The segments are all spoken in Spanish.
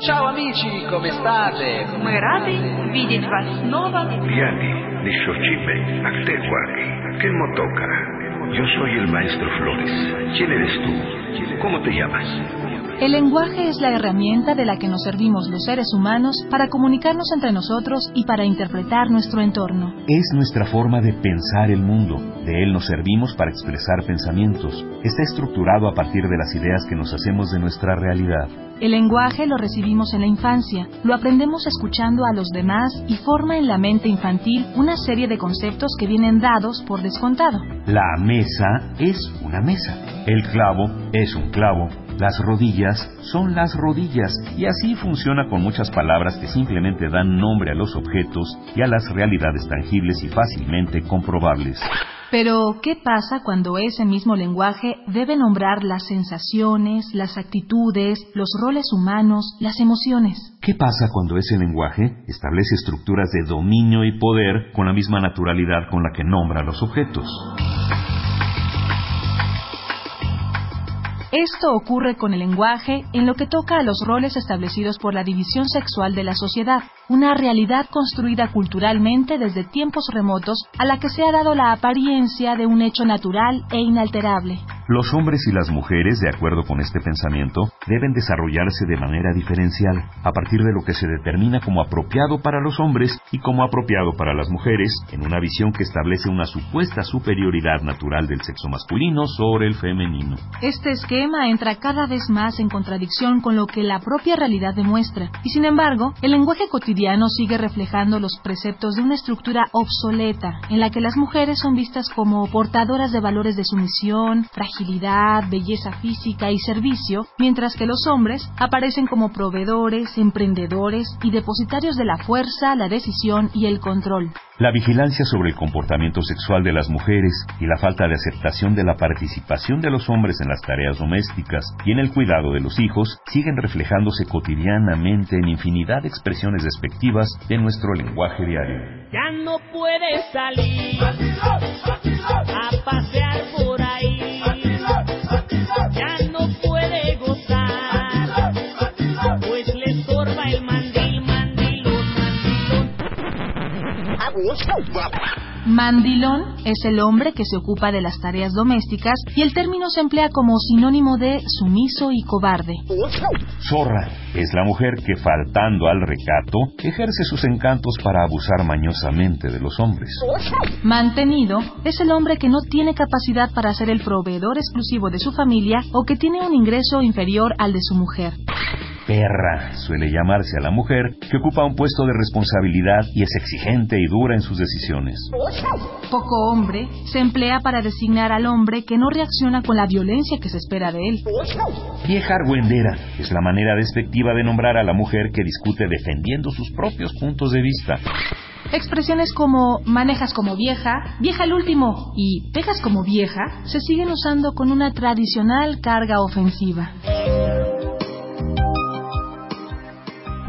Ciao amici, come state? Мы рады видеть вас снова. Viani, Nishochime, Actehuac, ¿qué mo toca? Yo soy el maestro Flores. ¿Quién eres tú? ¿Cómo te llamas? El lenguaje es la herramienta de la que nos servimos los seres humanos para comunicarnos entre nosotros y para interpretar nuestro entorno. Es nuestra forma de pensar el mundo. De él nos servimos para expresar pensamientos. Está estructurado a partir de las ideas que nos hacemos de nuestra realidad. El lenguaje lo recibimos en la infancia, lo aprendemos escuchando a los demás y forma en la mente infantil una serie de conceptos que vienen dados por descontado. La mesa es una mesa. El clavo es un clavo. Las rodillas son las rodillas y así funciona con muchas palabras que simplemente dan nombre a los objetos y a las realidades tangibles y fácilmente comprobables. Pero, ¿qué pasa cuando ese mismo lenguaje debe nombrar las sensaciones, las actitudes, los roles humanos, las emociones? ¿Qué pasa cuando ese lenguaje establece estructuras de dominio y poder con la misma naturalidad con la que nombra los objetos? Esto ocurre con el lenguaje en lo que toca a los roles establecidos por la división sexual de la sociedad, una realidad construida culturalmente desde tiempos remotos a la que se ha dado la apariencia de un hecho natural e inalterable. Los hombres y las mujeres, de acuerdo con este pensamiento, deben desarrollarse de manera diferencial, a partir de lo que se determina como apropiado para los hombres y como apropiado para las mujeres, en una visión que establece una supuesta superioridad natural del sexo masculino sobre el femenino. Este esquema entra cada vez más en contradicción con lo que la propia realidad demuestra, y sin embargo, el lenguaje cotidiano sigue reflejando los preceptos de una estructura obsoleta, en la que las mujeres son vistas como portadoras de valores de sumisión, fragilidad, belleza física y servicio, mientras que los hombres aparecen como proveedores, emprendedores y depositarios de la fuerza, la decisión y el control. La vigilancia sobre el comportamiento sexual de las mujeres y la falta de aceptación de la participación de los hombres en las tareas domésticas y en el cuidado de los hijos siguen reflejándose cotidianamente en infinidad de expresiones despectivas de nuestro lenguaje diario. Ya no puedes salir mandilón. Es el hombre que se ocupa de las tareas domésticas y el término se emplea como sinónimo de sumiso y cobarde. Zorra es la mujer que, faltando al recato, ejerce sus encantos para abusar mañosamente de los hombres. Mantenido es el hombre que no tiene capacidad para ser el proveedor exclusivo de su familia o que tiene un ingreso inferior al de su mujer. Perra suele llamarse a la mujer que ocupa un puesto de responsabilidad y es exigente y dura en sus decisiones. Poco hombre se emplea para designar al hombre que no reacciona con la violencia que se espera de él. Vieja argüendera es la manera despectiva de nombrar a la mujer que discute defendiendo sus propios puntos de vista. Expresiones como manejas como vieja, vieja el último y pegas como vieja se siguen usando con una tradicional carga ofensiva.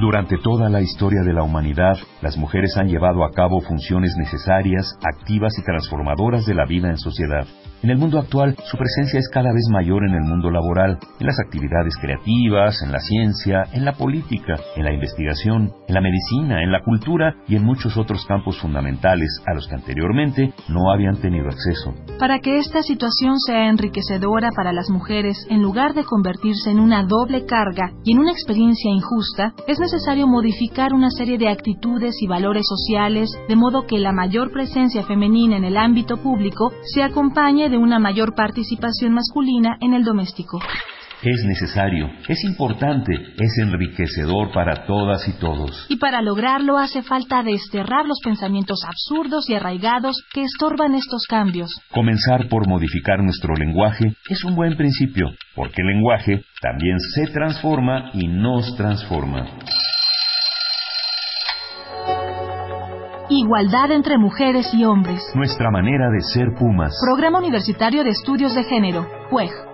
Durante toda la historia de la humanidad, las mujeres han llevado a cabo funciones necesarias, activas y transformadoras de la vida en sociedad. En el mundo actual, su presencia es cada vez mayor en el mundo laboral, en las actividades creativas, en la ciencia, en la política, en la investigación, en la medicina, en la cultura y en muchos otros campos fundamentales a los que anteriormente no habían tenido acceso. Para que esta situación sea enriquecedora para las mujeres, en lugar de convertirse en una doble carga y en una experiencia injusta, es necesario modificar una serie de actitudes y valores sociales de modo que la mayor presencia femenina en el ámbito público se acompañe de una mayor participación masculina en el doméstico. Es necesario, es importante, es enriquecedor para todas y todos. Y para lograrlo hace falta desterrar los pensamientos absurdos y arraigados que estorban estos cambios. Comenzar por modificar nuestro lenguaje es un buen principio, porque el lenguaje también se transforma y nos transforma. Igualdad entre mujeres y hombres. Nuestra manera de ser Pumas. Programa Universitario de Estudios de Género, PUEG.